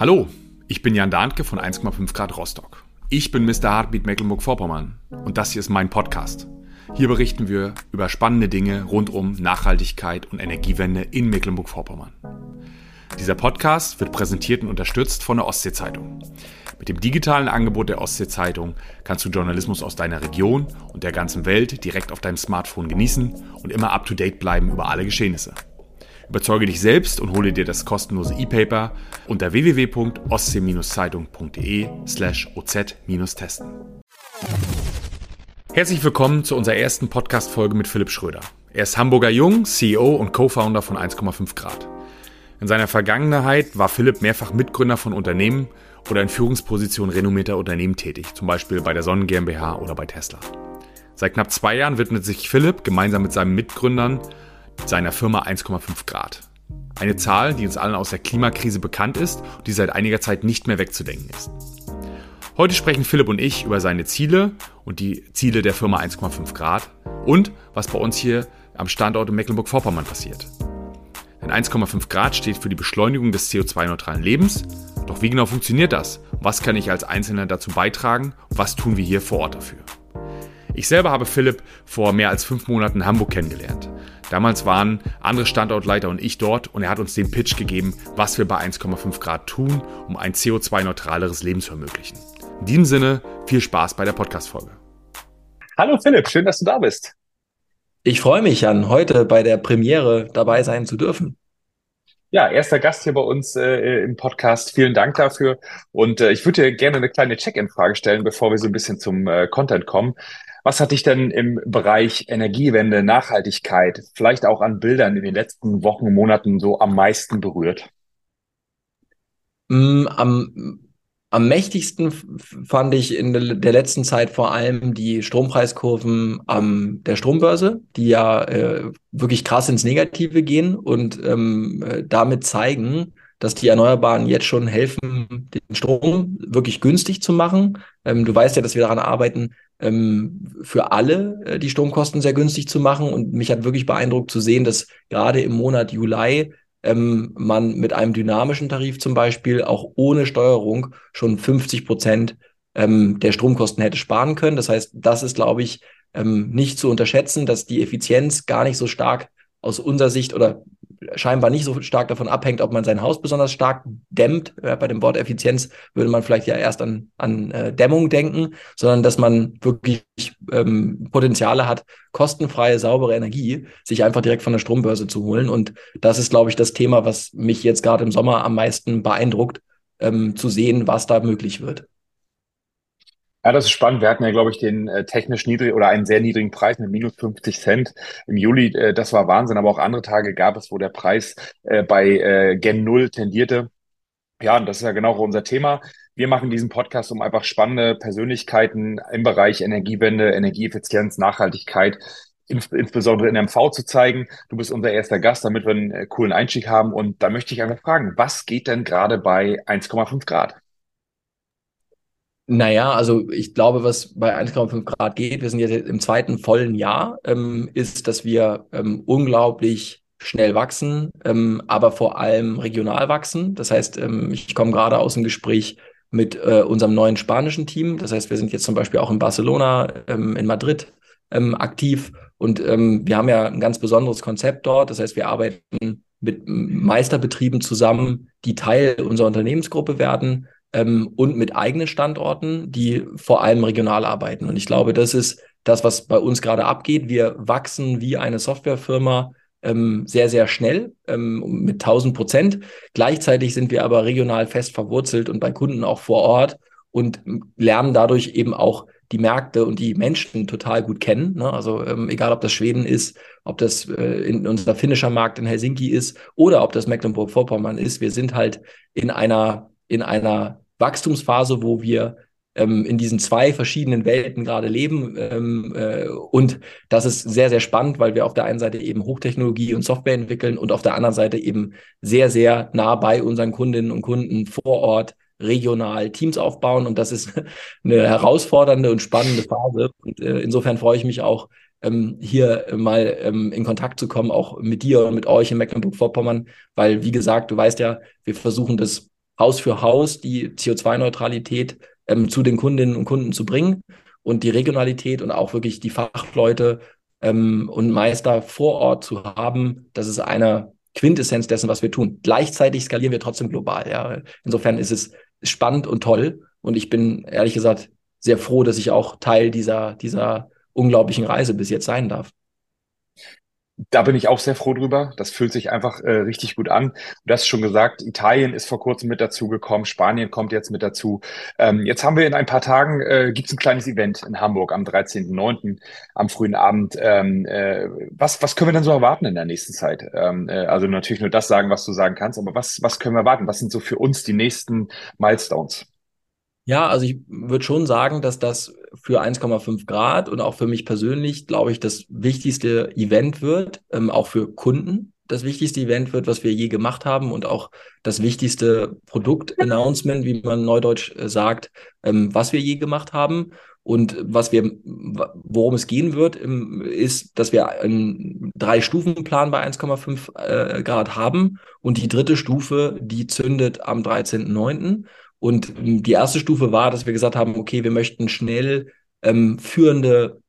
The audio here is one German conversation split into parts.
Hallo, ich bin Jan Dahnke von 1,5 Grad Rostock. Ich bin Mr. Heartbeat Mecklenburg-Vorpommern und das hier ist mein Podcast. Hier berichten wir über spannende Dinge rund um Nachhaltigkeit und Energiewende in Mecklenburg-Vorpommern. Dieser Podcast wird präsentiert und unterstützt von der Ostsee-Zeitung. Mit dem digitalen Angebot der Ostsee-Zeitung kannst du Journalismus aus deiner Region und der ganzen Welt direkt auf deinem Smartphone genießen und immer up-to-date bleiben über alle Geschehnisse. Überzeuge dich selbst und hole dir das kostenlose E-Paper unter www.ostsee-zeitung.de slash oz-testen. Herzlich willkommen zu unserer ersten Podcast-Folge mit Philipp Schröder. Er ist Hamburger Jung, CEO und Co-Founder von 1,5 Grad. In seiner Vergangenheit war Philipp mehrfach Mitgründer von Unternehmen oder in Führungspositionen renommierter Unternehmen tätig, zum Beispiel bei der Sonnen GmbH oder bei Tesla. Seit knapp zwei Jahren widmet sich Philipp gemeinsam mit seinen Mitgründern seiner Firma 1,5 Grad. Eine Zahl, die uns allen aus der Klimakrise bekannt ist und die seit einiger Zeit nicht mehr wegzudenken ist. Heute sprechen Philipp und ich über seine Ziele und die Ziele der Firma 1,5 Grad und was bei uns hier am Standort in Mecklenburg-Vorpommern passiert. Denn 1,5 Grad steht für die Beschleunigung des CO2-neutralen Lebens. Doch wie genau funktioniert das? Was kann ich als Einzelner dazu beitragen? Was tun wir hier vor Ort dafür? Ich selber habe Philipp vor mehr als fünf Monaten in Hamburg kennengelernt. Damals waren andere Standortleiter und ich dort und er hat uns den Pitch gegeben, was wir bei 1,5 Grad tun, um ein CO2-neutraleres Leben zu ermöglichen. In diesem Sinne, viel Spaß bei der Podcast-Folge. Hallo Philipp, schön, dass du da bist. Ich freue mich, Jan, heute bei der Premiere dabei sein zu dürfen. Ja, erster Gast hier bei uns äh, im Podcast. Vielen Dank dafür. Und äh, ich würde dir gerne eine kleine Check-in-Frage stellen, bevor wir so ein bisschen zum äh, Content kommen. Was hat dich denn im Bereich Energiewende, Nachhaltigkeit, vielleicht auch an Bildern in den letzten Wochen und Monaten so am meisten berührt? Mm, am, am mächtigsten fand ich in der letzten Zeit vor allem die Strompreiskurven am der Strombörse, die ja äh, wirklich krass ins Negative gehen und ähm, äh, damit zeigen, dass die Erneuerbaren jetzt schon helfen, den Strom wirklich günstig zu machen. Ähm, du weißt ja, dass wir daran arbeiten, ähm, für alle äh, die Stromkosten sehr günstig zu machen. Und mich hat wirklich beeindruckt zu sehen, dass gerade im Monat Juli ähm, man mit einem dynamischen Tarif zum Beispiel auch ohne Steuerung schon 50 Prozent ähm, der Stromkosten hätte sparen können. Das heißt, das ist, glaube ich, ähm, nicht zu unterschätzen, dass die Effizienz gar nicht so stark aus unserer Sicht oder scheinbar nicht so stark davon abhängt, ob man sein Haus besonders stark dämmt. Bei dem Wort Effizienz würde man vielleicht ja erst an, an äh, Dämmung denken, sondern dass man wirklich ähm, Potenziale hat, kostenfreie, saubere Energie sich einfach direkt von der Strombörse zu holen. Und das ist, glaube ich, das Thema, was mich jetzt gerade im Sommer am meisten beeindruckt, ähm, zu sehen, was da möglich wird. Ja, das ist spannend. Wir hatten ja, glaube ich, den äh, technisch niedrig oder einen sehr niedrigen Preis mit minus 50 Cent im Juli. Äh, das war Wahnsinn. Aber auch andere Tage gab es, wo der Preis äh, bei äh, Gen Null tendierte. Ja, und das ist ja genau unser Thema. Wir machen diesen Podcast, um einfach spannende Persönlichkeiten im Bereich Energiewende, Energieeffizienz, Nachhaltigkeit insbesondere in MV zu zeigen. Du bist unser erster Gast, damit wir einen äh, coolen Einstieg haben. Und da möchte ich einfach fragen, was geht denn gerade bei 1,5 Grad? Naja, also ich glaube, was bei 1,5 Grad geht, wir sind jetzt im zweiten vollen Jahr, ähm, ist, dass wir ähm, unglaublich schnell wachsen, ähm, aber vor allem regional wachsen. Das heißt, ähm, ich komme gerade aus dem Gespräch mit äh, unserem neuen spanischen Team. Das heißt, wir sind jetzt zum Beispiel auch in Barcelona, ähm, in Madrid ähm, aktiv und wir haben ja ein ganz besonderes Konzept dort. Das heißt, wir arbeiten mit Meisterbetrieben zusammen, die Teil unserer Unternehmensgruppe werden ähm, und mit eigenen Standorten, die vor allem regional arbeiten. Und ich glaube, das ist das, was bei uns gerade abgeht. Wir wachsen wie eine Softwarefirma ähm, sehr, sehr schnell ähm, mit 1000 Prozent. Gleichzeitig sind wir aber regional fest verwurzelt und bei Kunden auch vor Ort und lernen dadurch eben auch die Märkte und die Menschen total gut kennen. Ne? Also ähm, egal, ob das Schweden ist, ob das äh, in unser finnischer Markt in Helsinki ist oder ob das Mecklenburg-Vorpommern ist. Wir sind halt in einer in einer Wachstumsphase, wo wir ähm, in diesen zwei verschiedenen Welten gerade leben. Ähm, äh, und das ist sehr, sehr spannend, weil wir auf der einen Seite eben Hochtechnologie und Software entwickeln und auf der anderen Seite eben sehr, sehr nah bei unseren Kundinnen und Kunden vor Ort regional Teams aufbauen. Und das ist eine herausfordernde und spannende Phase. Und äh, insofern freue ich mich auch, ähm, hier mal ähm, in Kontakt zu kommen, auch mit dir und mit euch in Mecklenburg-Vorpommern, weil, wie gesagt, du weißt ja, wir versuchen das Haus für Haus die CO2-Neutralität ähm, zu den Kundinnen und Kunden zu bringen und die Regionalität und auch wirklich die Fachleute ähm, und Meister vor Ort zu haben, das ist eine Quintessenz dessen, was wir tun. Gleichzeitig skalieren wir trotzdem global. Ja. Insofern ist es spannend und toll. Und ich bin ehrlich gesagt sehr froh, dass ich auch Teil dieser, dieser unglaublichen Reise bis jetzt sein darf. Da bin ich auch sehr froh drüber. Das fühlt sich einfach äh, richtig gut an. Du hast schon gesagt, Italien ist vor kurzem mit dazu gekommen, Spanien kommt jetzt mit dazu. Ähm, jetzt haben wir in ein paar Tagen, äh, gibt es ein kleines Event in Hamburg am 13.09. am frühen Abend. Ähm, äh, was, was können wir denn so erwarten in der nächsten Zeit? Ähm, äh, also natürlich nur das sagen, was du sagen kannst, aber was, was können wir erwarten? Was sind so für uns die nächsten Milestones? Ja, also ich würde schon sagen, dass das für 1,5 Grad und auch für mich persönlich, glaube ich, das wichtigste Event wird, ähm, auch für Kunden das wichtigste Event wird, was wir je gemacht haben und auch das wichtigste Produkt-Announcement, wie man neudeutsch äh, sagt, ähm, was wir je gemacht haben. Und was wir, worum es gehen wird, ähm, ist, dass wir einen Drei-Stufen-Plan bei 1,5 äh, Grad haben. Und die dritte Stufe, die zündet am 13.09. Und die erste Stufe war, dass wir gesagt haben, okay, wir möchten schnell ähm, führende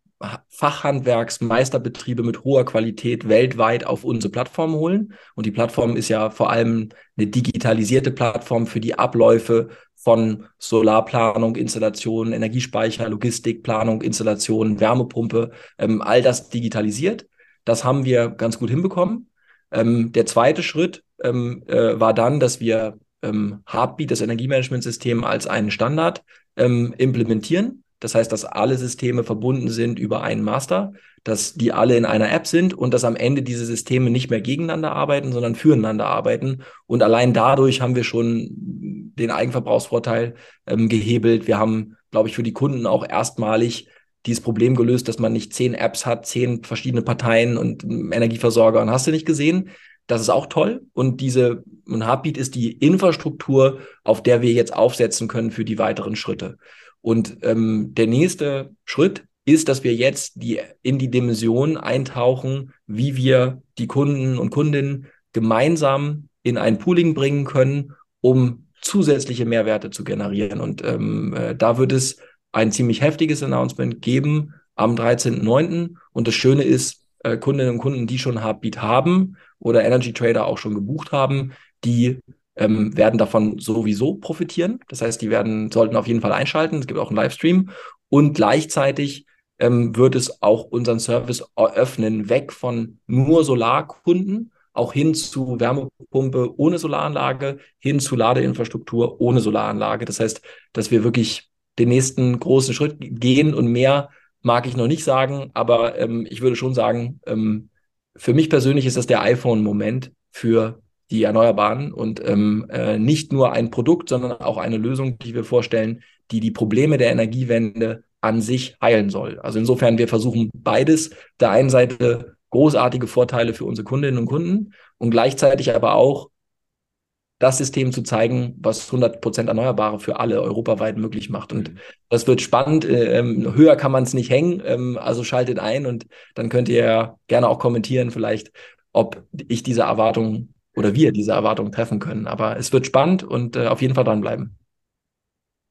Fachhandwerksmeisterbetriebe mit hoher Qualität weltweit auf unsere Plattform holen. Und die Plattform ist ja vor allem eine digitalisierte Plattform für die Abläufe von Solarplanung, Installation, Energiespeicher, Logistikplanung, Installation, Wärmepumpe, ähm, all das digitalisiert. Das haben wir ganz gut hinbekommen. Ähm, der zweite Schritt ähm, äh, war dann, dass wir ähm, Heartbeat, das Energiemanagementsystem, als einen Standard ähm, implementieren. Das heißt, dass alle Systeme verbunden sind über einen Master, dass die alle in einer App sind und dass am Ende diese Systeme nicht mehr gegeneinander arbeiten, sondern füreinander arbeiten. Und allein dadurch haben wir schon den Eigenverbrauchsvorteil ähm, gehebelt. Wir haben, glaube ich, für die Kunden auch erstmalig dieses Problem gelöst, dass man nicht zehn Apps hat, zehn verschiedene Parteien und Energieversorger und hast du nicht gesehen, das ist auch toll. Und diese und Heartbeat ist die Infrastruktur, auf der wir jetzt aufsetzen können für die weiteren Schritte. Und ähm, der nächste Schritt ist, dass wir jetzt die, in die Dimension eintauchen, wie wir die Kunden und Kundinnen gemeinsam in ein Pooling bringen können, um zusätzliche Mehrwerte zu generieren. Und ähm, äh, da wird es ein ziemlich heftiges Announcement geben am 13.09. Und das Schöne ist, äh, Kundinnen und Kunden, die schon Heartbeat haben oder Energy Trader auch schon gebucht haben, die ähm, werden davon sowieso profitieren. Das heißt, die werden, sollten auf jeden Fall einschalten. Es gibt auch einen Livestream. Und gleichzeitig ähm, wird es auch unseren Service eröffnen, weg von nur Solarkunden, auch hin zu Wärmepumpe ohne Solaranlage, hin zu Ladeinfrastruktur ohne Solaranlage. Das heißt, dass wir wirklich den nächsten großen Schritt gehen und mehr mag ich noch nicht sagen, aber ähm, ich würde schon sagen, ähm, für mich persönlich ist das der iPhone-Moment für die Erneuerbaren und ähm, äh, nicht nur ein Produkt, sondern auch eine Lösung, die wir vorstellen, die die Probleme der Energiewende an sich heilen soll. Also insofern, wir versuchen beides. Der einen Seite großartige Vorteile für unsere Kundinnen und Kunden und gleichzeitig aber auch das System zu zeigen, was 100% Erneuerbare für alle europaweit möglich macht. Und mhm. das wird spannend. Ähm, höher kann man es nicht hängen. Ähm, also schaltet ein und dann könnt ihr gerne auch kommentieren, vielleicht, ob ich diese Erwartung oder wir diese Erwartung treffen können. Aber es wird spannend und äh, auf jeden Fall dranbleiben.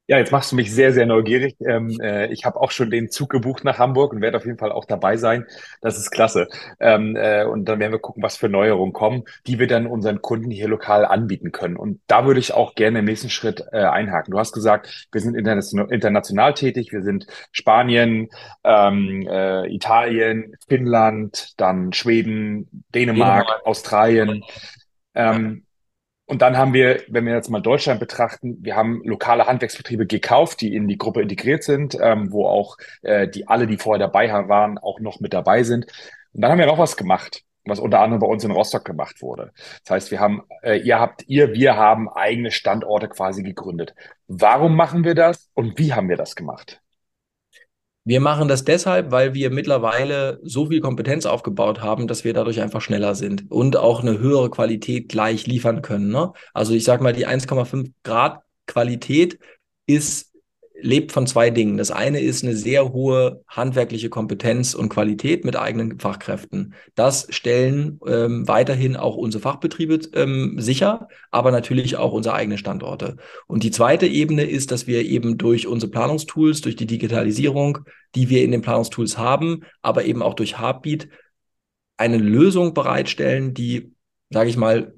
Ja, jetzt machst du mich sehr, sehr neugierig. Ähm, äh, ich habe auch schon den Zug gebucht nach Hamburg und werde auf jeden Fall auch dabei sein. Das ist klasse. Ähm, äh, und dann werden wir gucken, was für Neuerungen kommen, die wir dann unseren Kunden hier lokal anbieten können. Und da würde ich auch gerne im nächsten Schritt äh, einhaken. Du hast gesagt, wir sind international, international tätig. Wir sind Spanien, ähm, äh, Italien, Finnland, dann Schweden, Dänemark, Dänemark. Australien. Ähm, und dann haben wir, wenn wir jetzt mal Deutschland betrachten, wir haben lokale Handwerksbetriebe gekauft, die in die Gruppe integriert sind, ähm, wo auch äh, die alle, die vorher dabei waren, auch noch mit dabei sind. Und dann haben wir noch was gemacht, was unter anderem bei uns in Rostock gemacht wurde. Das heißt, wir haben, äh, ihr habt, ihr, wir haben eigene Standorte quasi gegründet. Warum machen wir das und wie haben wir das gemacht? Wir machen das deshalb, weil wir mittlerweile so viel Kompetenz aufgebaut haben, dass wir dadurch einfach schneller sind und auch eine höhere Qualität gleich liefern können. Ne? Also ich sage mal, die 1,5 Grad Qualität ist lebt von zwei Dingen. Das eine ist eine sehr hohe handwerkliche Kompetenz und Qualität mit eigenen Fachkräften. Das stellen ähm, weiterhin auch unsere Fachbetriebe ähm, sicher, aber natürlich auch unsere eigenen Standorte. Und die zweite Ebene ist, dass wir eben durch unsere Planungstools, durch die Digitalisierung, die wir in den Planungstools haben, aber eben auch durch Heartbeat eine Lösung bereitstellen, die, sage ich mal,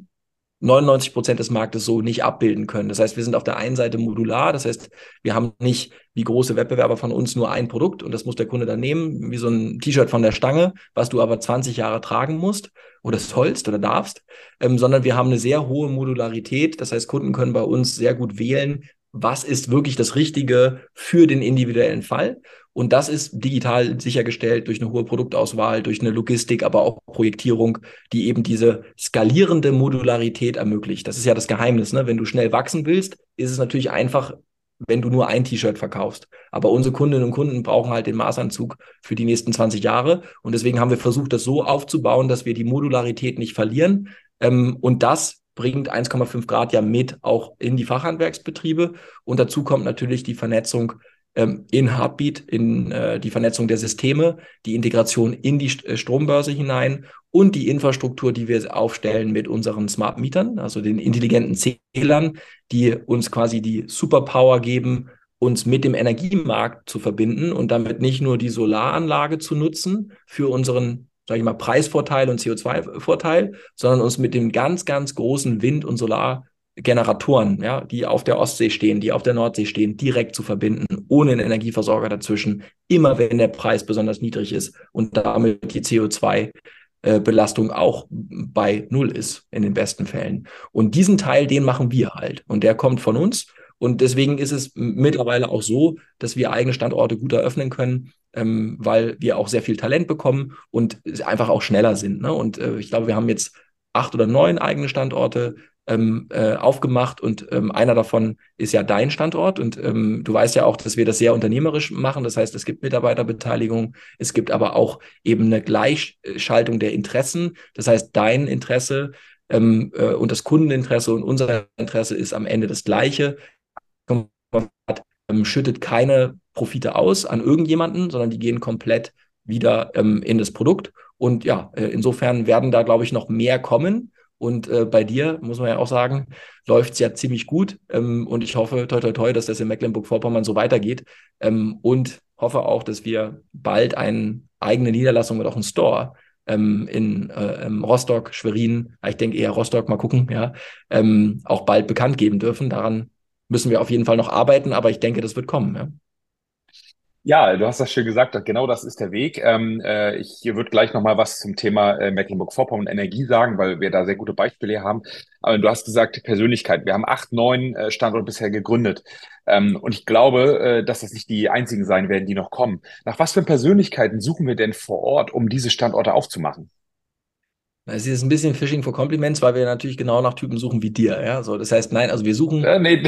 99 Prozent des Marktes so nicht abbilden können. Das heißt, wir sind auf der einen Seite modular, das heißt, wir haben nicht wie große Wettbewerber von uns nur ein Produkt und das muss der Kunde dann nehmen, wie so ein T-Shirt von der Stange, was du aber 20 Jahre tragen musst oder sollst oder darfst, ähm, sondern wir haben eine sehr hohe Modularität. Das heißt, Kunden können bei uns sehr gut wählen, was ist wirklich das Richtige für den individuellen Fall. Und das ist digital sichergestellt durch eine hohe Produktauswahl, durch eine Logistik, aber auch Projektierung, die eben diese skalierende Modularität ermöglicht. Das ist ja das Geheimnis. Ne? Wenn du schnell wachsen willst, ist es natürlich einfach, wenn du nur ein T-Shirt verkaufst. Aber unsere Kundinnen und Kunden brauchen halt den Maßanzug für die nächsten 20 Jahre. Und deswegen haben wir versucht, das so aufzubauen, dass wir die Modularität nicht verlieren. Ähm, und das bringt 1,5 Grad ja mit auch in die Fachhandwerksbetriebe. Und dazu kommt natürlich die Vernetzung ähm, in Heartbeat, in äh, die Vernetzung der Systeme, die Integration in die St äh, Strombörse hinein und die Infrastruktur, die wir aufstellen mit unseren Smart Mietern, also den intelligenten Zählern, die uns quasi die Superpower geben, uns mit dem Energiemarkt zu verbinden und damit nicht nur die Solaranlage zu nutzen für unseren sage ich mal, Preisvorteil und CO2-Vorteil, sondern uns mit dem ganz, ganz großen Wind- und Solar Generatoren, ja, die auf der Ostsee stehen, die auf der Nordsee stehen, direkt zu verbinden, ohne einen Energieversorger dazwischen, immer wenn der Preis besonders niedrig ist und damit die CO2 äh, Belastung auch bei Null ist, in den besten Fällen. Und diesen Teil, den machen wir halt. Und der kommt von uns. Und deswegen ist es mittlerweile auch so, dass wir eigene Standorte gut eröffnen können, ähm, weil wir auch sehr viel Talent bekommen und einfach auch schneller sind. Ne? Und äh, ich glaube, wir haben jetzt acht oder neun eigene Standorte ähm, äh, aufgemacht und ähm, einer davon ist ja dein Standort und ähm, du weißt ja auch, dass wir das sehr unternehmerisch machen. Das heißt, es gibt Mitarbeiterbeteiligung, es gibt aber auch eben eine Gleichschaltung der Interessen. Das heißt, dein Interesse ähm, äh, und das Kundeninteresse und unser Interesse ist am Ende das gleiche. Ähm, schüttet keine Profite aus an irgendjemanden, sondern die gehen komplett wieder ähm, in das Produkt. Und ja, äh, insofern werden da, glaube ich, noch mehr kommen. Und äh, bei dir, muss man ja auch sagen, läuft es ja ziemlich gut. Ähm, und ich hoffe, toi, toi, toi, dass das in Mecklenburg-Vorpommern so weitergeht. Ähm, und hoffe auch, dass wir bald eine eigene Niederlassung und auch einen Store ähm, in äh, Rostock, Schwerin, ich denke eher Rostock, mal gucken, ja, ähm, auch bald bekannt geben dürfen. Daran müssen wir auf jeden Fall noch arbeiten, aber ich denke, das wird kommen. Ja. Ja, du hast das schön gesagt, genau das ist der Weg. Ähm, äh, ich würde gleich nochmal was zum Thema äh, Mecklenburg-Vorpommern Energie sagen, weil wir da sehr gute Beispiele haben. Aber du hast gesagt, Persönlichkeit. Wir haben acht, neun äh, Standorte bisher gegründet. Ähm, und ich glaube, äh, dass das nicht die einzigen sein werden, die noch kommen. Nach was für Persönlichkeiten suchen wir denn vor Ort, um diese Standorte aufzumachen? Es ist ein bisschen Fishing for Compliments, weil wir natürlich genau nach Typen suchen wie dir. Ja? So, das heißt, nein, also wir suchen. Äh, nee,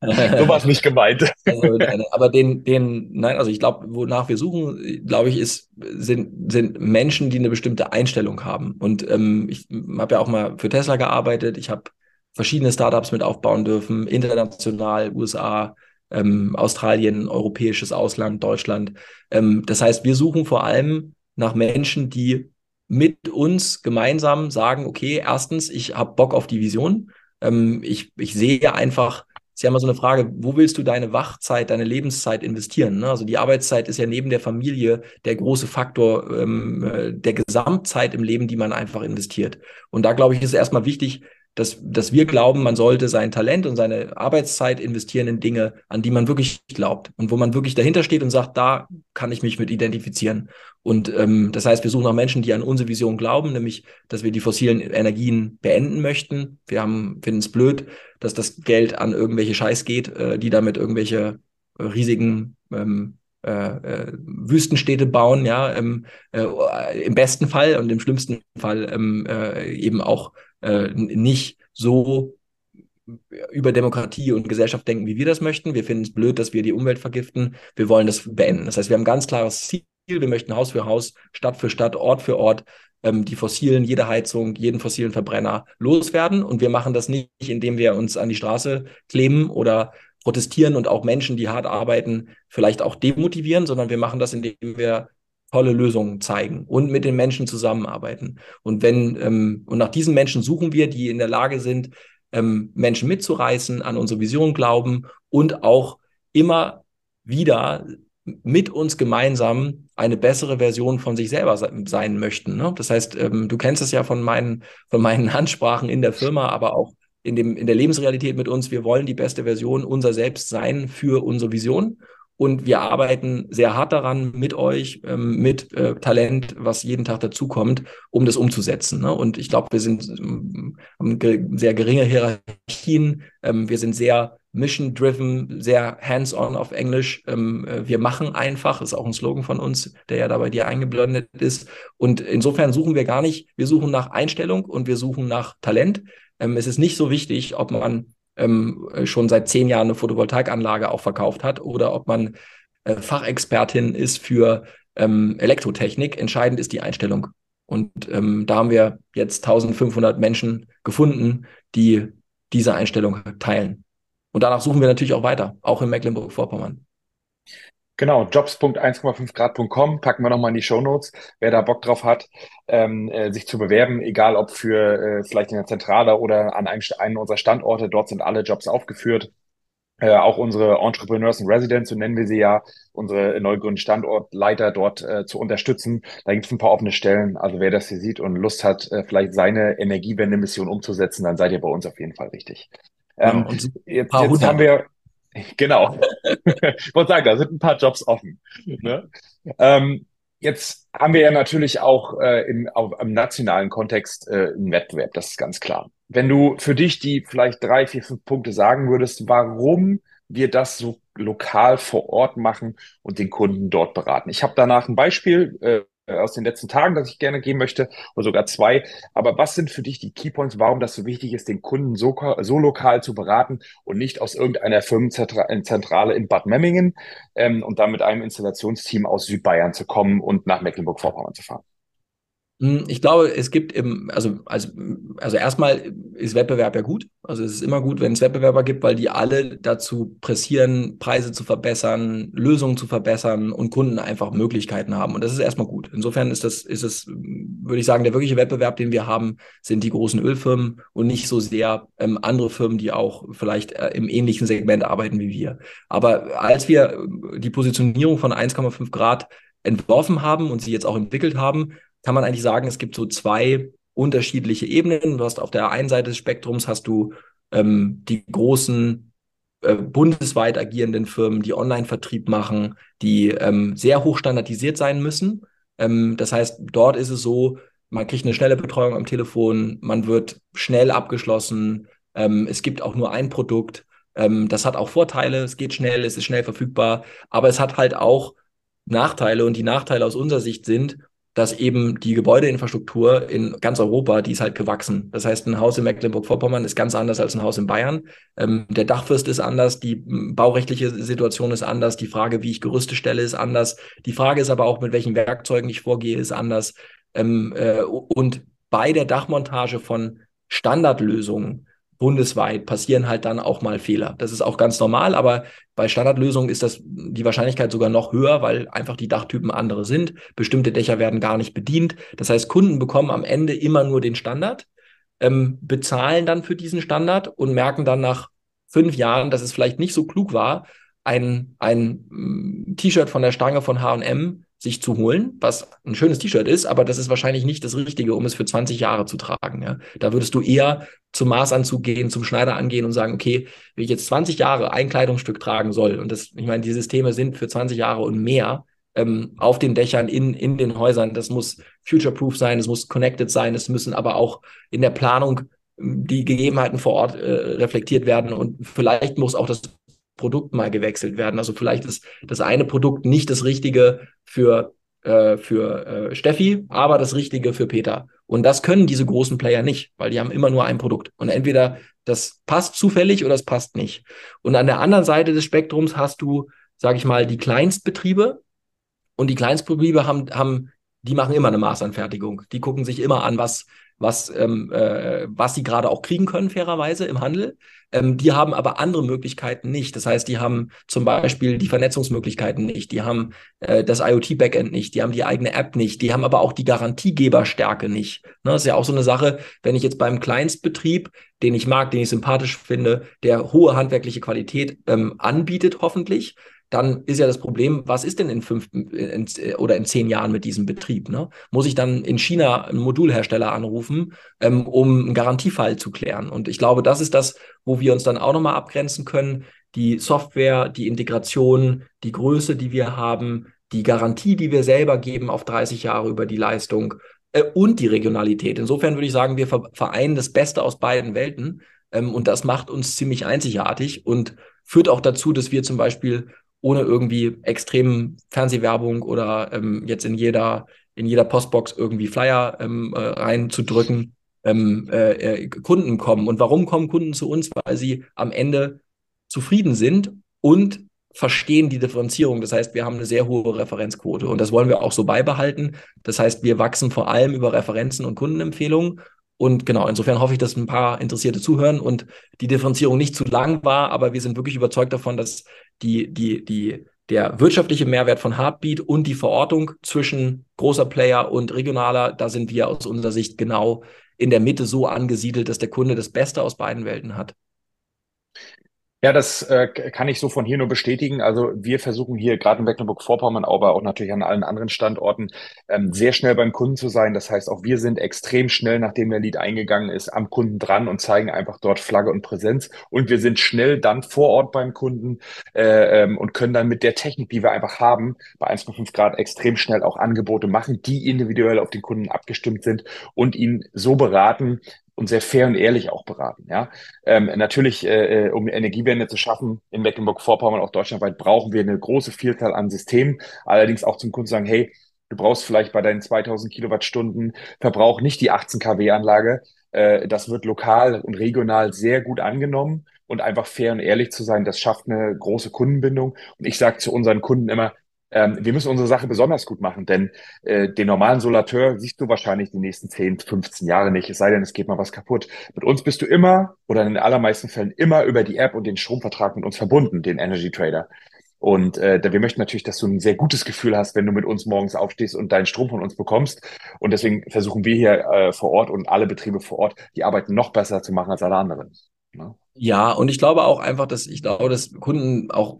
so war es nicht gemeint. Also, aber den, den, nein, also ich glaube, wonach wir suchen, glaube ich, ist, sind, sind Menschen, die eine bestimmte Einstellung haben. Und ähm, ich habe ja auch mal für Tesla gearbeitet. Ich habe verschiedene Startups mit aufbauen dürfen, international, USA, ähm, Australien, europäisches Ausland, Deutschland. Ähm, das heißt, wir suchen vor allem nach Menschen, die mit uns gemeinsam sagen, okay, erstens, ich habe Bock auf die Vision. Ähm, ich, ich sehe einfach, ist ja immer so eine Frage, wo willst du deine Wachzeit, deine Lebenszeit investieren? Ne? Also die Arbeitszeit ist ja neben der Familie der große Faktor ähm, äh, der Gesamtzeit im Leben, die man einfach investiert. Und da glaube ich, ist es erstmal wichtig, dass, dass wir glauben, man sollte sein Talent und seine Arbeitszeit investieren in Dinge, an die man wirklich glaubt und wo man wirklich dahinter steht und sagt, da kann ich mich mit identifizieren. Und ähm, das heißt, wir suchen auch Menschen, die an unsere Vision glauben, nämlich, dass wir die fossilen Energien beenden möchten. Wir haben finden es blöd, dass das Geld an irgendwelche Scheiß geht, äh, die damit irgendwelche äh, riesigen ähm, äh, äh, Wüstenstädte bauen, ja, ähm, äh, im besten Fall und im schlimmsten Fall ähm, äh, eben auch äh, nicht so über Demokratie und Gesellschaft denken, wie wir das möchten. Wir finden es blöd, dass wir die Umwelt vergiften. Wir wollen das beenden. Das heißt, wir haben ein ganz klares Ziel. Wir möchten Haus für Haus, Stadt für Stadt, Ort für Ort ähm, die fossilen, jede Heizung, jeden fossilen Verbrenner loswerden. Und wir machen das nicht, indem wir uns an die Straße kleben oder protestieren und auch Menschen, die hart arbeiten, vielleicht auch demotivieren, sondern wir machen das, indem wir tolle Lösungen zeigen und mit den Menschen zusammenarbeiten. Und wenn, ähm, und nach diesen Menschen suchen wir, die in der Lage sind, ähm, Menschen mitzureißen, an unsere Vision glauben und auch immer wieder mit uns gemeinsam eine bessere Version von sich selber sein möchten. Ne? Das heißt, ähm, du kennst es ja von meinen, von meinen Ansprachen in der Firma, aber auch in, dem, in der Lebensrealität mit uns. Wir wollen die beste Version unser Selbst sein für unsere Vision. Und wir arbeiten sehr hart daran mit euch, ähm, mit äh, Talent, was jeden Tag dazukommt, um das umzusetzen. Ne? Und ich glaube, wir sind ähm, haben sehr geringe Hierarchien. Ähm, wir sind sehr mission-driven, sehr hands-on auf Englisch. Äh, wir machen einfach, ist auch ein Slogan von uns, der ja da bei dir eingeblendet ist. Und insofern suchen wir gar nicht, wir suchen nach Einstellung und wir suchen nach Talent. Es ist nicht so wichtig, ob man ähm, schon seit zehn Jahren eine Photovoltaikanlage auch verkauft hat oder ob man äh, Fachexpertin ist für ähm, Elektrotechnik. Entscheidend ist die Einstellung. Und ähm, da haben wir jetzt 1500 Menschen gefunden, die diese Einstellung teilen. Und danach suchen wir natürlich auch weiter, auch in Mecklenburg-Vorpommern. Genau, jobs.1,5grad.com packen wir nochmal in die Show Notes. Wer da Bock drauf hat, ähm, äh, sich zu bewerben, egal ob für äh, vielleicht in der Zentrale oder an einem, einen unserer Standorte, dort sind alle Jobs aufgeführt. Äh, auch unsere Entrepreneurs in Residence, so nennen wir sie ja, unsere neugründen Standortleiter dort äh, zu unterstützen. Da gibt es ein paar offene Stellen. Also wer das hier sieht und Lust hat, äh, vielleicht seine Energiewende-Mission umzusetzen, dann seid ihr bei uns auf jeden Fall richtig. Ähm, ja, jetzt, jetzt haben wir Genau. ich wollte sagen, da sind ein paar Jobs offen. Ne? Ähm, jetzt haben wir ja natürlich auch äh, im, auf, im nationalen Kontext äh, einen Wettbewerb, das ist ganz klar. Wenn du für dich die vielleicht drei, vier, fünf Punkte sagen würdest, warum wir das so lokal vor Ort machen und den Kunden dort beraten. Ich habe danach ein Beispiel, äh, aus den letzten Tagen, das ich gerne geben möchte, oder sogar zwei. Aber was sind für dich die Keypoints, warum das so wichtig ist, den Kunden so, so lokal zu beraten und nicht aus irgendeiner Firmenzentrale in Bad Memmingen ähm, und dann mit einem Installationsteam aus Südbayern zu kommen und nach Mecklenburg-Vorpommern zu fahren? Hm, ich glaube, es gibt im, also, also, also erstmal ist Wettbewerb ja gut. Also es ist immer gut, wenn es Wettbewerber gibt, weil die alle dazu pressieren, Preise zu verbessern, Lösungen zu verbessern und Kunden einfach Möglichkeiten haben. Und das ist erstmal gut. Insofern ist das, ist es, würde ich sagen, der wirkliche Wettbewerb, den wir haben, sind die großen Ölfirmen und nicht so sehr ähm, andere Firmen, die auch vielleicht äh, im ähnlichen Segment arbeiten wie wir. Aber als wir die Positionierung von 1,5 Grad entworfen haben und sie jetzt auch entwickelt haben, kann man eigentlich sagen, es gibt so zwei unterschiedliche Ebenen. Du hast auf der einen Seite des Spektrums hast du ähm, die großen äh, bundesweit agierenden Firmen, die Online-Vertrieb machen, die ähm, sehr hoch standardisiert sein müssen. Ähm, das heißt, dort ist es so, man kriegt eine schnelle Betreuung am Telefon, man wird schnell abgeschlossen, ähm, es gibt auch nur ein Produkt. Ähm, das hat auch Vorteile, es geht schnell, es ist schnell verfügbar, aber es hat halt auch Nachteile und die Nachteile aus unserer Sicht sind, dass eben die Gebäudeinfrastruktur in ganz Europa, die ist halt gewachsen. Das heißt, ein Haus in Mecklenburg-Vorpommern ist ganz anders als ein Haus in Bayern. Ähm, der Dachfirst ist anders, die baurechtliche Situation ist anders, die Frage, wie ich Gerüste stelle, ist anders. Die Frage ist aber auch, mit welchen Werkzeugen ich vorgehe, ist anders. Ähm, äh, und bei der Dachmontage von Standardlösungen bundesweit passieren halt dann auch mal Fehler. Das ist auch ganz normal, aber bei Standardlösungen ist das die Wahrscheinlichkeit sogar noch höher, weil einfach die Dachtypen andere sind. Bestimmte Dächer werden gar nicht bedient. Das heißt, Kunden bekommen am Ende immer nur den Standard, ähm, bezahlen dann für diesen Standard und merken dann nach fünf Jahren, dass es vielleicht nicht so klug war, ein, ein mm, T-Shirt von der Stange von H&M sich zu holen, was ein schönes T-Shirt ist, aber das ist wahrscheinlich nicht das Richtige, um es für 20 Jahre zu tragen. Ja. Da würdest du eher zum Maßanzug gehen, zum Schneider angehen und sagen, okay, wenn ich jetzt 20 Jahre ein Kleidungsstück tragen soll, und das, ich meine, die Systeme sind für 20 Jahre und mehr ähm, auf den Dächern, in, in den Häusern, das muss future-proof sein, es muss connected sein, es müssen aber auch in der Planung ähm, die Gegebenheiten vor Ort äh, reflektiert werden und vielleicht muss auch das Produkt mal gewechselt werden. Also vielleicht ist das eine Produkt nicht das Richtige für, äh, für äh, Steffi, aber das Richtige für Peter. Und das können diese großen Player nicht, weil die haben immer nur ein Produkt. Und entweder das passt zufällig oder es passt nicht. Und an der anderen Seite des Spektrums hast du, sage ich mal, die Kleinstbetriebe. Und die Kleinstbetriebe haben, haben die machen immer eine Maßanfertigung. Die gucken sich immer an, was, was, ähm, äh, was sie gerade auch kriegen können, fairerweise im Handel. Ähm, die haben aber andere Möglichkeiten nicht. Das heißt, die haben zum Beispiel die Vernetzungsmöglichkeiten nicht, die haben äh, das IoT-Backend nicht, die haben die eigene App nicht, die haben aber auch die Garantiegeberstärke nicht. Ne, das ist ja auch so eine Sache, wenn ich jetzt beim Kleinstbetrieb, den ich mag, den ich sympathisch finde, der hohe handwerkliche Qualität ähm, anbietet, hoffentlich, dann ist ja das Problem, was ist denn in fünf in, oder in zehn Jahren mit diesem Betrieb? Ne? Muss ich dann in China einen Modulhersteller anrufen, ähm, um einen Garantiefall zu klären? Und ich glaube, das ist das, wo wir uns dann auch nochmal abgrenzen können. Die Software, die Integration, die Größe, die wir haben, die Garantie, die wir selber geben auf 30 Jahre über die Leistung äh, und die Regionalität. Insofern würde ich sagen, wir vereinen das Beste aus beiden Welten. Ähm, und das macht uns ziemlich einzigartig und führt auch dazu, dass wir zum Beispiel ohne irgendwie extremen Fernsehwerbung oder ähm, jetzt in jeder, in jeder Postbox irgendwie Flyer ähm, äh, reinzudrücken, ähm, äh, äh, Kunden kommen. Und warum kommen Kunden zu uns? Weil sie am Ende zufrieden sind und verstehen die Differenzierung. Das heißt, wir haben eine sehr hohe Referenzquote und das wollen wir auch so beibehalten. Das heißt, wir wachsen vor allem über Referenzen und Kundenempfehlungen. Und genau, insofern hoffe ich, dass ein paar Interessierte zuhören und die Differenzierung nicht zu lang war, aber wir sind wirklich überzeugt davon, dass die, die, die, der wirtschaftliche Mehrwert von Heartbeat und die Verortung zwischen großer Player und regionaler, da sind wir aus unserer Sicht genau in der Mitte so angesiedelt, dass der Kunde das Beste aus beiden Welten hat. Ja, das äh, kann ich so von hier nur bestätigen. Also wir versuchen hier gerade in Mecklenburg-Vorpommern, aber auch natürlich an allen anderen Standorten ähm, sehr schnell beim Kunden zu sein. Das heißt, auch wir sind extrem schnell, nachdem der Lied eingegangen ist, am Kunden dran und zeigen einfach dort Flagge und Präsenz. Und wir sind schnell dann vor Ort beim Kunden äh, ähm, und können dann mit der Technik, die wir einfach haben, bei 1,5 Grad extrem schnell auch Angebote machen, die individuell auf den Kunden abgestimmt sind und ihn so beraten, und sehr fair und ehrlich auch beraten. Ja, ähm, natürlich, äh, äh, um Energiewende zu schaffen in Mecklenburg-Vorpommern, auch deutschlandweit, brauchen wir eine große Vielzahl an Systemen. Allerdings auch zum Kunden sagen, hey, du brauchst vielleicht bei deinen 2000 Kilowattstunden Verbrauch nicht die 18 kW Anlage. Äh, das wird lokal und regional sehr gut angenommen und einfach fair und ehrlich zu sein, das schafft eine große Kundenbindung. Und ich sage zu unseren Kunden immer, wir müssen unsere Sache besonders gut machen, denn äh, den normalen Solateur siehst du wahrscheinlich die nächsten 10, 15 Jahre nicht, es sei denn, es geht mal was kaputt. Mit uns bist du immer oder in den allermeisten Fällen immer über die App und den Stromvertrag mit uns verbunden, den Energy Trader. Und äh, wir möchten natürlich, dass du ein sehr gutes Gefühl hast, wenn du mit uns morgens aufstehst und deinen Strom von uns bekommst. Und deswegen versuchen wir hier äh, vor Ort und alle Betriebe vor Ort die Arbeit noch besser zu machen als alle anderen. Ne? Ja, und ich glaube auch einfach, dass ich glaube, dass Kunden auch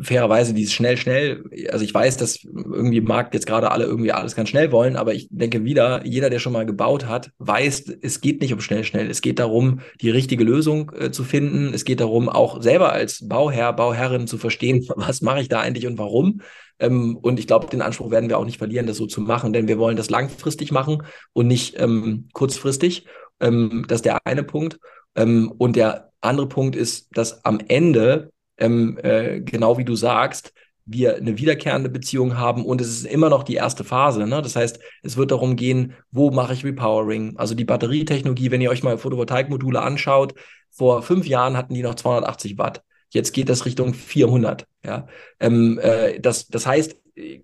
fairerweise dieses schnell, schnell, also ich weiß, dass irgendwie Markt jetzt gerade alle irgendwie alles ganz schnell wollen, aber ich denke wieder, jeder, der schon mal gebaut hat, weiß, es geht nicht um schnell, schnell. Es geht darum, die richtige Lösung äh, zu finden. Es geht darum, auch selber als Bauherr, Bauherrin zu verstehen, was mache ich da eigentlich und warum. Ähm, und ich glaube, den Anspruch werden wir auch nicht verlieren, das so zu machen, denn wir wollen das langfristig machen und nicht ähm, kurzfristig. Ähm, das ist der eine Punkt. Ähm, und der andere Punkt ist, dass am Ende, ähm, äh, genau wie du sagst, wir eine wiederkehrende Beziehung haben und es ist immer noch die erste Phase. Ne? Das heißt, es wird darum gehen, wo mache ich Repowering? Also die Batterietechnologie, wenn ihr euch mal Photovoltaikmodule anschaut, vor fünf Jahren hatten die noch 280 Watt. Jetzt geht das Richtung 400. Ja? Ähm, äh, das, das heißt,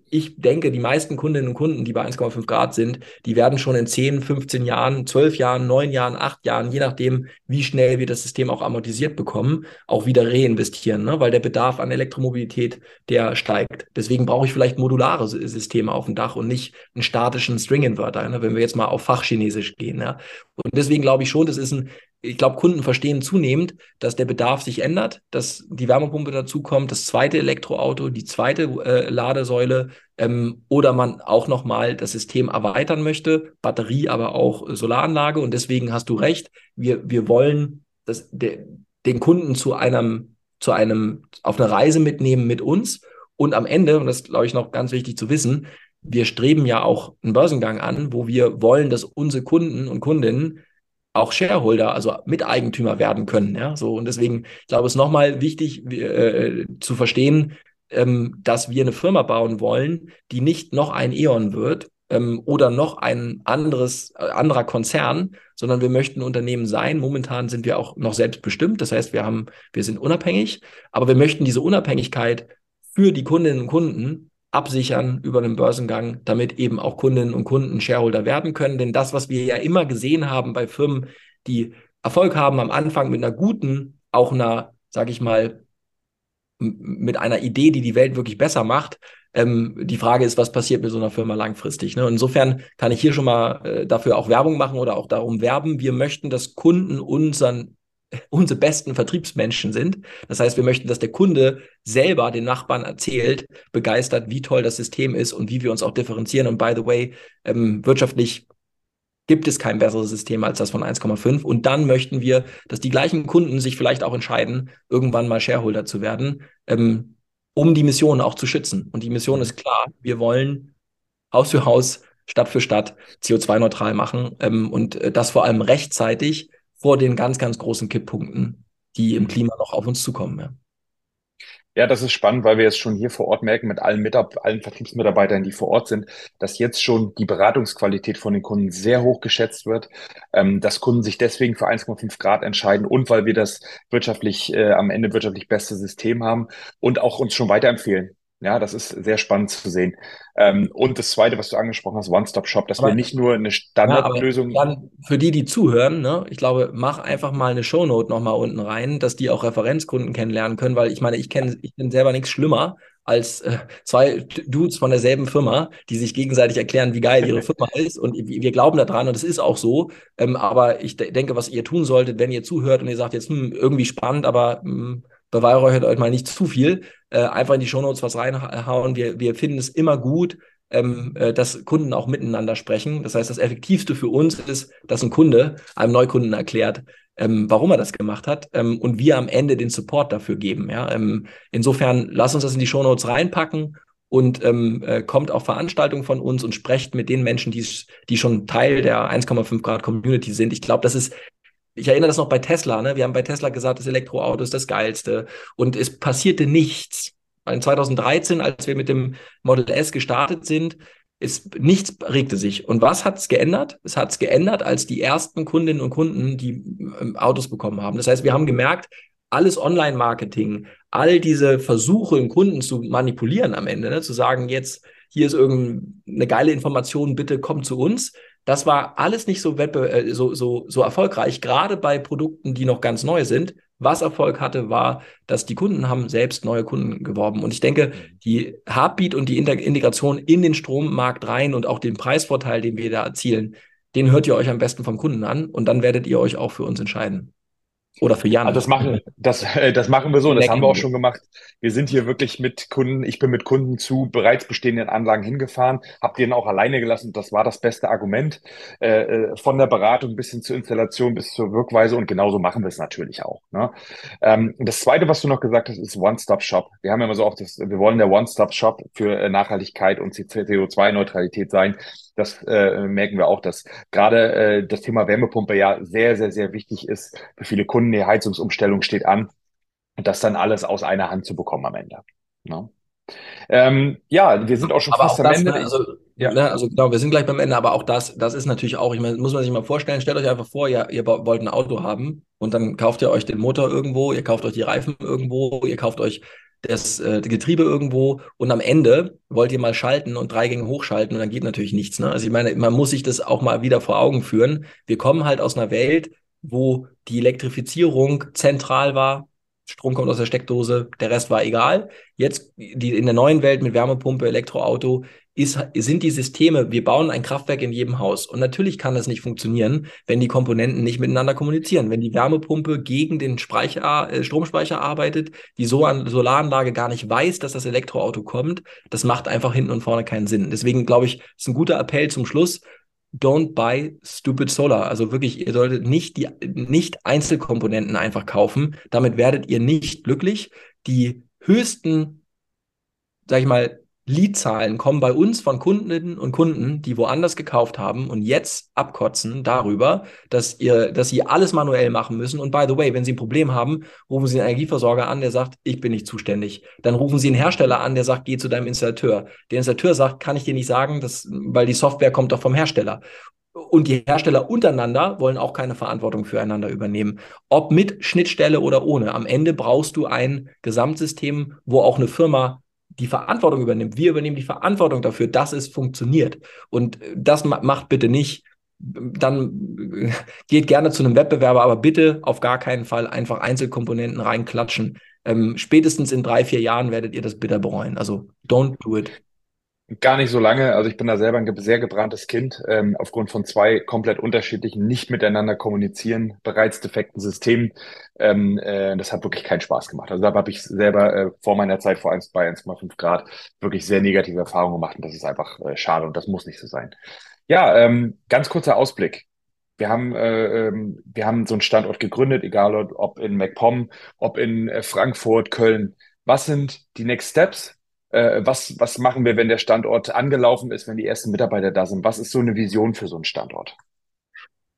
ich denke, die meisten Kundinnen und Kunden, die bei 1,5 Grad sind, die werden schon in 10, 15 Jahren, 12 Jahren, 9 Jahren, 8 Jahren, je nachdem, wie schnell wir das System auch amortisiert bekommen, auch wieder reinvestieren, ne? weil der Bedarf an Elektromobilität, der steigt. Deswegen brauche ich vielleicht modulare Systeme auf dem Dach und nicht einen statischen String-Inverter, ne? wenn wir jetzt mal auf Fachchinesisch gehen. Ja? Und deswegen glaube ich schon, das ist ein ich glaube, Kunden verstehen zunehmend, dass der Bedarf sich ändert, dass die Wärmepumpe dazukommt, das zweite Elektroauto, die zweite äh, Ladesäule ähm, oder man auch nochmal das System erweitern möchte, Batterie, aber auch äh, Solaranlage. Und deswegen hast du recht, wir, wir wollen das, de, den Kunden zu einem, zu einem, auf eine Reise mitnehmen mit uns. Und am Ende, und das glaube ich noch ganz wichtig zu wissen, wir streben ja auch einen Börsengang an, wo wir wollen, dass unsere Kunden und Kundinnen auch Shareholder, also Miteigentümer werden können. Ja, so und deswegen glaube ich, ist nochmal wichtig äh, zu verstehen, ähm, dass wir eine Firma bauen wollen, die nicht noch ein E.ON wird ähm, oder noch ein anderes äh, anderer Konzern, sondern wir möchten ein Unternehmen sein. Momentan sind wir auch noch selbstbestimmt, das heißt, wir haben, wir sind unabhängig, aber wir möchten diese Unabhängigkeit für die Kundinnen und Kunden absichern über einen Börsengang, damit eben auch Kundinnen und Kunden Shareholder werden können. Denn das, was wir ja immer gesehen haben bei Firmen, die Erfolg haben am Anfang mit einer guten, auch einer, sage ich mal, mit einer Idee, die die Welt wirklich besser macht. Ähm, die Frage ist, was passiert mit so einer Firma langfristig? Ne? Insofern kann ich hier schon mal äh, dafür auch Werbung machen oder auch darum werben. Wir möchten, dass Kunden unseren unsere besten Vertriebsmenschen sind. Das heißt, wir möchten, dass der Kunde selber den Nachbarn erzählt, begeistert, wie toll das System ist und wie wir uns auch differenzieren. Und by the way, ähm, wirtschaftlich gibt es kein besseres System als das von 1,5. Und dann möchten wir, dass die gleichen Kunden sich vielleicht auch entscheiden, irgendwann mal Shareholder zu werden, ähm, um die Mission auch zu schützen. Und die Mission ist klar, wir wollen Haus für Haus, Stadt für Stadt CO2-neutral machen ähm, und äh, das vor allem rechtzeitig vor den ganz, ganz großen Kipppunkten, die im Klima noch auf uns zukommen. Ja. Ja, das ist spannend, weil wir jetzt schon hier vor Ort merken, mit allen, Mitab allen Vertriebsmitarbeitern, die vor Ort sind, dass jetzt schon die Beratungsqualität von den Kunden sehr hoch geschätzt wird, ähm, dass Kunden sich deswegen für 1,5 Grad entscheiden und weil wir das wirtschaftlich, äh, am Ende wirtschaftlich beste System haben und auch uns schon weiterempfehlen. Ja, das ist sehr spannend zu sehen. Ähm, und das Zweite, was du angesprochen hast, One-Stop-Shop, dass aber, wir nicht nur eine Standardlösung. Ja, dann für die, die zuhören, ne, ich glaube, mach einfach mal eine Shownote nochmal unten rein, dass die auch Referenzkunden kennenlernen können, weil ich meine, ich kenne, ich bin selber nichts schlimmer als äh, zwei Dudes von derselben Firma, die sich gegenseitig erklären, wie geil ihre Firma ist. Und wir glauben daran und es ist auch so. Ähm, aber ich de denke, was ihr tun solltet, wenn ihr zuhört und ihr sagt jetzt, hm, irgendwie spannend, aber hm, beweihräuchert euch mal nicht zu viel. Äh, einfach in die Shownotes was reinhauen. Wir, wir finden es immer gut, ähm, äh, dass Kunden auch miteinander sprechen. Das heißt, das Effektivste für uns ist, dass ein Kunde einem Neukunden erklärt, ähm, warum er das gemacht hat ähm, und wir am Ende den Support dafür geben. Ja? Ähm, insofern lass uns das in die Shownotes reinpacken und ähm, äh, kommt auf Veranstaltungen von uns und sprecht mit den Menschen, die, die schon Teil der 1,5 Grad Community sind. Ich glaube, das ist ich erinnere das noch bei Tesla, ne? Wir haben bei Tesla gesagt, das Elektroauto ist das geilste. Und es passierte nichts. In 2013, als wir mit dem Model S gestartet sind, ist, nichts regte sich. Und was hat es geändert? Es hat es geändert, als die ersten Kundinnen und Kunden die ähm, Autos bekommen haben. Das heißt, wir haben gemerkt, alles Online-Marketing, all diese Versuche, den Kunden zu manipulieren am Ende, ne? zu sagen, jetzt hier ist irgendeine geile Information, bitte komm zu uns. Das war alles nicht so, äh, so, so, so erfolgreich, gerade bei Produkten, die noch ganz neu sind. Was Erfolg hatte, war, dass die Kunden haben selbst neue Kunden geworben. Und ich denke, die Heartbeat und die Integration in den Strommarkt rein und auch den Preisvorteil, den wir da erzielen, den hört ihr euch am besten vom Kunden an und dann werdet ihr euch auch für uns entscheiden. Oder für Jan. Also das machen, das, äh, das machen wir so und das haben wir auch schon gemacht. Wir sind hier wirklich mit Kunden, ich bin mit Kunden zu bereits bestehenden Anlagen hingefahren, habe den auch alleine gelassen. Das war das beste Argument. Äh, äh, von der Beratung bis hin zur Installation bis zur Wirkweise und genauso machen wir es natürlich auch. Ne? Ähm, das zweite, was du noch gesagt hast, ist One-Stop-Shop. Wir haben ja immer so auch das, wir wollen der One-Stop-Shop für äh, Nachhaltigkeit und CO2-Neutralität sein das äh, merken wir auch, dass gerade äh, das Thema Wärmepumpe ja sehr, sehr, sehr wichtig ist für viele Kunden. Die Heizungsumstellung steht an und das dann alles aus einer Hand zu bekommen am Ende. Ne? Ähm, ja, wir sind auch schon aber fast auch am das, Ende. Ne, also, ja. ne, also genau, wir sind gleich beim Ende, aber auch das, das ist natürlich auch, ich meine, muss man sich mal vorstellen, stellt euch einfach vor, ihr, ihr wollt ein Auto haben und dann kauft ihr euch den Motor irgendwo, ihr kauft euch die Reifen irgendwo, ihr kauft euch das äh, Getriebe irgendwo und am Ende wollt ihr mal schalten und drei Gänge hochschalten und dann geht natürlich nichts. Ne? Also ich meine, man muss sich das auch mal wieder vor Augen führen. Wir kommen halt aus einer Welt, wo die Elektrifizierung zentral war. Strom kommt aus der Steckdose, der Rest war egal. Jetzt die, in der neuen Welt mit Wärmepumpe, Elektroauto ist, sind die Systeme, wir bauen ein Kraftwerk in jedem Haus. Und natürlich kann das nicht funktionieren, wenn die Komponenten nicht miteinander kommunizieren. Wenn die Wärmepumpe gegen den Speicher, äh, Stromspeicher arbeitet, die Solaranlage gar nicht weiß, dass das Elektroauto kommt, das macht einfach hinten und vorne keinen Sinn. Deswegen glaube ich, ist ein guter Appell zum Schluss. Don't buy stupid solar. Also wirklich, ihr solltet nicht die, nicht Einzelkomponenten einfach kaufen. Damit werdet ihr nicht glücklich. Die höchsten, sag ich mal, Leadzahlen kommen bei uns von Kundinnen und Kunden, die woanders gekauft haben und jetzt abkotzen darüber, dass ihr, dass sie alles manuell machen müssen. Und by the way, wenn sie ein Problem haben, rufen sie einen Energieversorger an, der sagt, ich bin nicht zuständig. Dann rufen sie einen Hersteller an, der sagt, geh zu deinem Installateur. Der Installateur sagt, kann ich dir nicht sagen, dass, weil die Software kommt doch vom Hersteller. Und die Hersteller untereinander wollen auch keine Verantwortung füreinander übernehmen. Ob mit Schnittstelle oder ohne. Am Ende brauchst du ein Gesamtsystem, wo auch eine Firma die Verantwortung übernimmt. Wir übernehmen die Verantwortung dafür, dass es funktioniert. Und das macht bitte nicht dann geht gerne zu einem Wettbewerber, aber bitte auf gar keinen Fall einfach Einzelkomponenten reinklatschen. Ähm, spätestens in drei, vier Jahren werdet ihr das bitter bereuen. Also don't do it. Gar nicht so lange. Also ich bin da selber ein sehr gebranntes Kind, ähm, aufgrund von zwei komplett unterschiedlichen, nicht miteinander kommunizieren, bereits defekten Systemen. Ähm, äh, das hat wirklich keinen Spaß gemacht. Also da habe ich selber äh, vor meiner Zeit vor 1 bei 1,5 Grad wirklich sehr negative Erfahrungen gemacht und das ist einfach äh, schade und das muss nicht so sein. Ja, ähm, ganz kurzer Ausblick. Wir haben, äh, ähm, wir haben so einen Standort gegründet, egal ob in MacPom, ob in äh, Frankfurt, Köln. Was sind die Next Steps? Äh, was, was machen wir, wenn der Standort angelaufen ist, wenn die ersten Mitarbeiter da sind? Was ist so eine Vision für so einen Standort?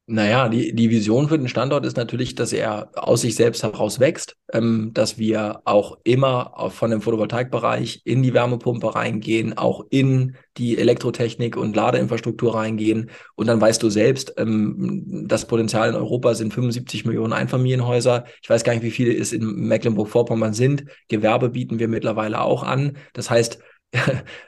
Naja, die, die Vision für den Standort ist natürlich, dass er aus sich selbst heraus wächst, ähm, dass wir auch immer von dem Photovoltaikbereich in die Wärmepumpe reingehen, auch in die Elektrotechnik und Ladeinfrastruktur reingehen. Und dann weißt du selbst, ähm, das Potenzial in Europa sind 75 Millionen Einfamilienhäuser. Ich weiß gar nicht, wie viele es in Mecklenburg-Vorpommern sind. Gewerbe bieten wir mittlerweile auch an. Das heißt,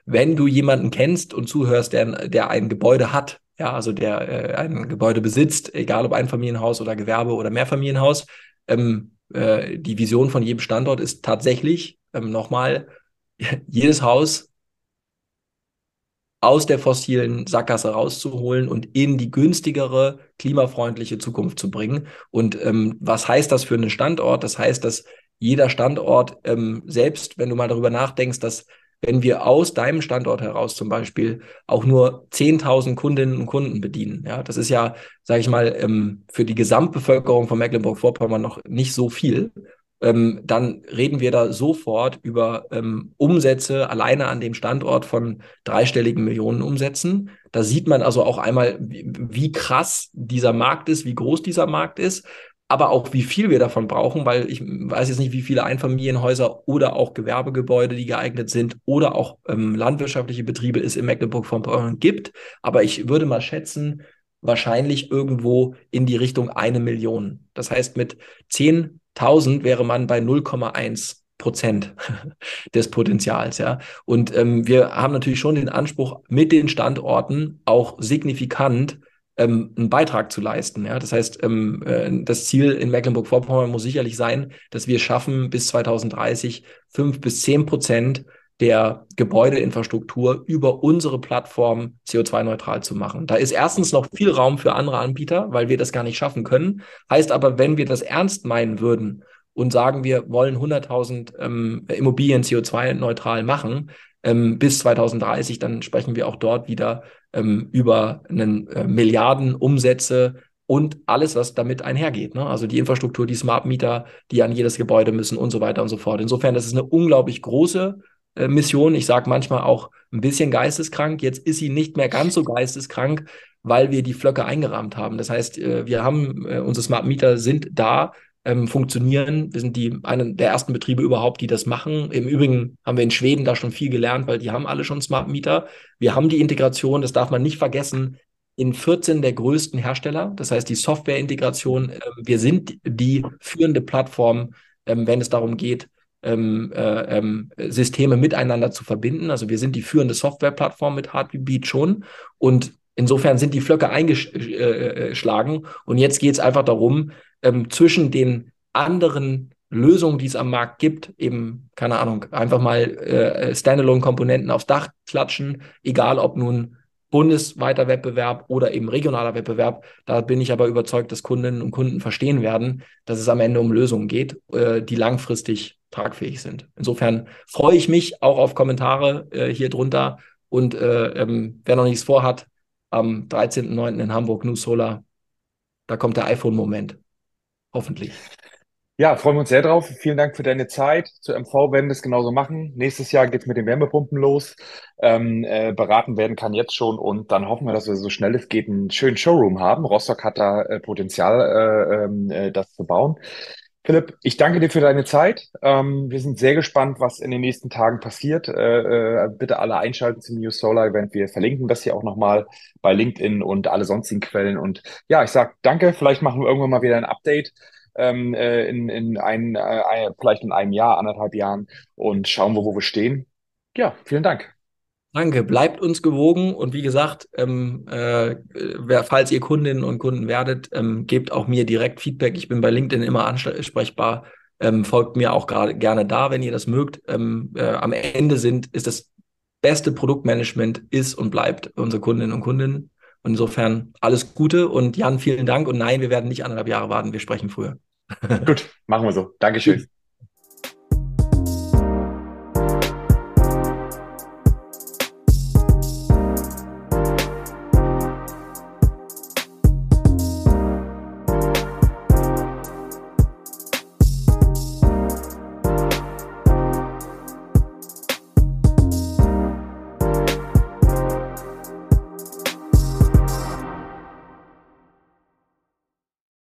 wenn du jemanden kennst und zuhörst, der, der ein Gebäude hat, ja, also der äh, ein Gebäude besitzt, egal ob Einfamilienhaus oder Gewerbe oder Mehrfamilienhaus. Ähm, äh, die Vision von jedem Standort ist tatsächlich ähm, nochmal jedes Haus aus der fossilen Sackgasse rauszuholen und in die günstigere, klimafreundliche Zukunft zu bringen. Und ähm, was heißt das für einen Standort? Das heißt, dass jeder Standort, ähm, selbst wenn du mal darüber nachdenkst, dass wenn wir aus deinem Standort heraus zum Beispiel auch nur 10.000 Kundinnen und Kunden bedienen. Ja, das ist ja, sage ich mal, ähm, für die Gesamtbevölkerung von Mecklenburg-Vorpommern noch nicht so viel. Ähm, dann reden wir da sofort über ähm, Umsätze alleine an dem Standort von dreistelligen Millionen Umsätzen. Da sieht man also auch einmal, wie, wie krass dieser Markt ist, wie groß dieser Markt ist aber auch wie viel wir davon brauchen, weil ich weiß jetzt nicht, wie viele Einfamilienhäuser oder auch Gewerbegebäude, die geeignet sind oder auch ähm, landwirtschaftliche Betriebe es in Mecklenburg-Vorpommern gibt. Aber ich würde mal schätzen, wahrscheinlich irgendwo in die Richtung eine Million. Das heißt, mit 10.000 wäre man bei 0,1 Prozent des Potenzials, ja. Und ähm, wir haben natürlich schon den Anspruch, mit den Standorten auch signifikant ähm, einen Beitrag zu leisten. Ja? Das heißt, ähm, äh, das Ziel in Mecklenburg-Vorpommern muss sicherlich sein, dass wir schaffen, bis 2030 fünf bis zehn Prozent der Gebäudeinfrastruktur über unsere Plattform CO2-neutral zu machen. Da ist erstens noch viel Raum für andere Anbieter, weil wir das gar nicht schaffen können. Heißt aber, wenn wir das ernst meinen würden und sagen, wir wollen 100.000 ähm, Immobilien CO2-neutral machen ähm, bis 2030, dann sprechen wir auch dort wieder ähm, über einen äh, Milliarden Umsätze und alles, was damit einhergeht. Ne? Also die Infrastruktur, die Smart Meter, die an jedes Gebäude müssen und so weiter und so fort. Insofern, das ist eine unglaublich große äh, Mission. Ich sage manchmal auch ein bisschen geisteskrank. Jetzt ist sie nicht mehr ganz so geisteskrank, weil wir die Flöcke eingerahmt haben. Das heißt, äh, wir haben, äh, unsere Smart Meter sind da ähm, funktionieren. Wir sind die einen der ersten Betriebe überhaupt, die das machen. Im Übrigen haben wir in Schweden da schon viel gelernt, weil die haben alle schon Smart Meter. Wir haben die Integration, das darf man nicht vergessen, in 14 der größten Hersteller. Das heißt, die Softwareintegration, äh, wir sind die führende Plattform, ähm, wenn es darum geht, ähm, äh, ähm, Systeme miteinander zu verbinden. Also wir sind die führende Softwareplattform mit Heartbeat schon. Und insofern sind die Flöcke eingeschlagen. Und jetzt geht es einfach darum, ähm, zwischen den anderen Lösungen, die es am Markt gibt, eben, keine Ahnung, einfach mal äh, Standalone-Komponenten aufs Dach klatschen, egal ob nun bundesweiter Wettbewerb oder eben regionaler Wettbewerb. Da bin ich aber überzeugt, dass Kundinnen und Kunden verstehen werden, dass es am Ende um Lösungen geht, äh, die langfristig tragfähig sind. Insofern freue ich mich auch auf Kommentare äh, hier drunter und äh, ähm, wer noch nichts vorhat, am 13.09. in Hamburg New Solar, da kommt der iPhone-Moment. Hoffentlich. Ja, freuen wir uns sehr drauf. Vielen Dank für deine Zeit. Zur MV werden wir es genauso machen. Nächstes Jahr geht es mit den Wärmepumpen los. Ähm, äh, beraten werden kann jetzt schon und dann hoffen wir, dass wir so schnell es geht einen schönen Showroom haben. Rostock hat da äh, Potenzial, äh, ähm, äh, das zu bauen. Philipp, ich danke dir für deine Zeit. Ähm, wir sind sehr gespannt, was in den nächsten Tagen passiert. Äh, äh, bitte alle einschalten zum New Solar Event. Wir verlinken das hier auch nochmal bei LinkedIn und alle sonstigen Quellen. Und ja, ich sag danke. Vielleicht machen wir irgendwann mal wieder ein Update ähm, äh, in, in ein, äh, vielleicht in einem Jahr, anderthalb Jahren und schauen wir, wo wir stehen. Ja, vielen Dank. Danke, bleibt uns gewogen und wie gesagt, ähm, äh, falls ihr Kundinnen und Kunden werdet, ähm, gebt auch mir direkt Feedback. Ich bin bei LinkedIn immer ansprechbar. Ähm, folgt mir auch gerade gerne da, wenn ihr das mögt. Ähm, äh, am Ende sind ist das beste Produktmanagement ist und bleibt unsere Kundinnen und Kunden. Insofern alles Gute und Jan, vielen Dank. Und nein, wir werden nicht anderthalb Jahre warten, wir sprechen früher. Gut, machen wir so. Dankeschön.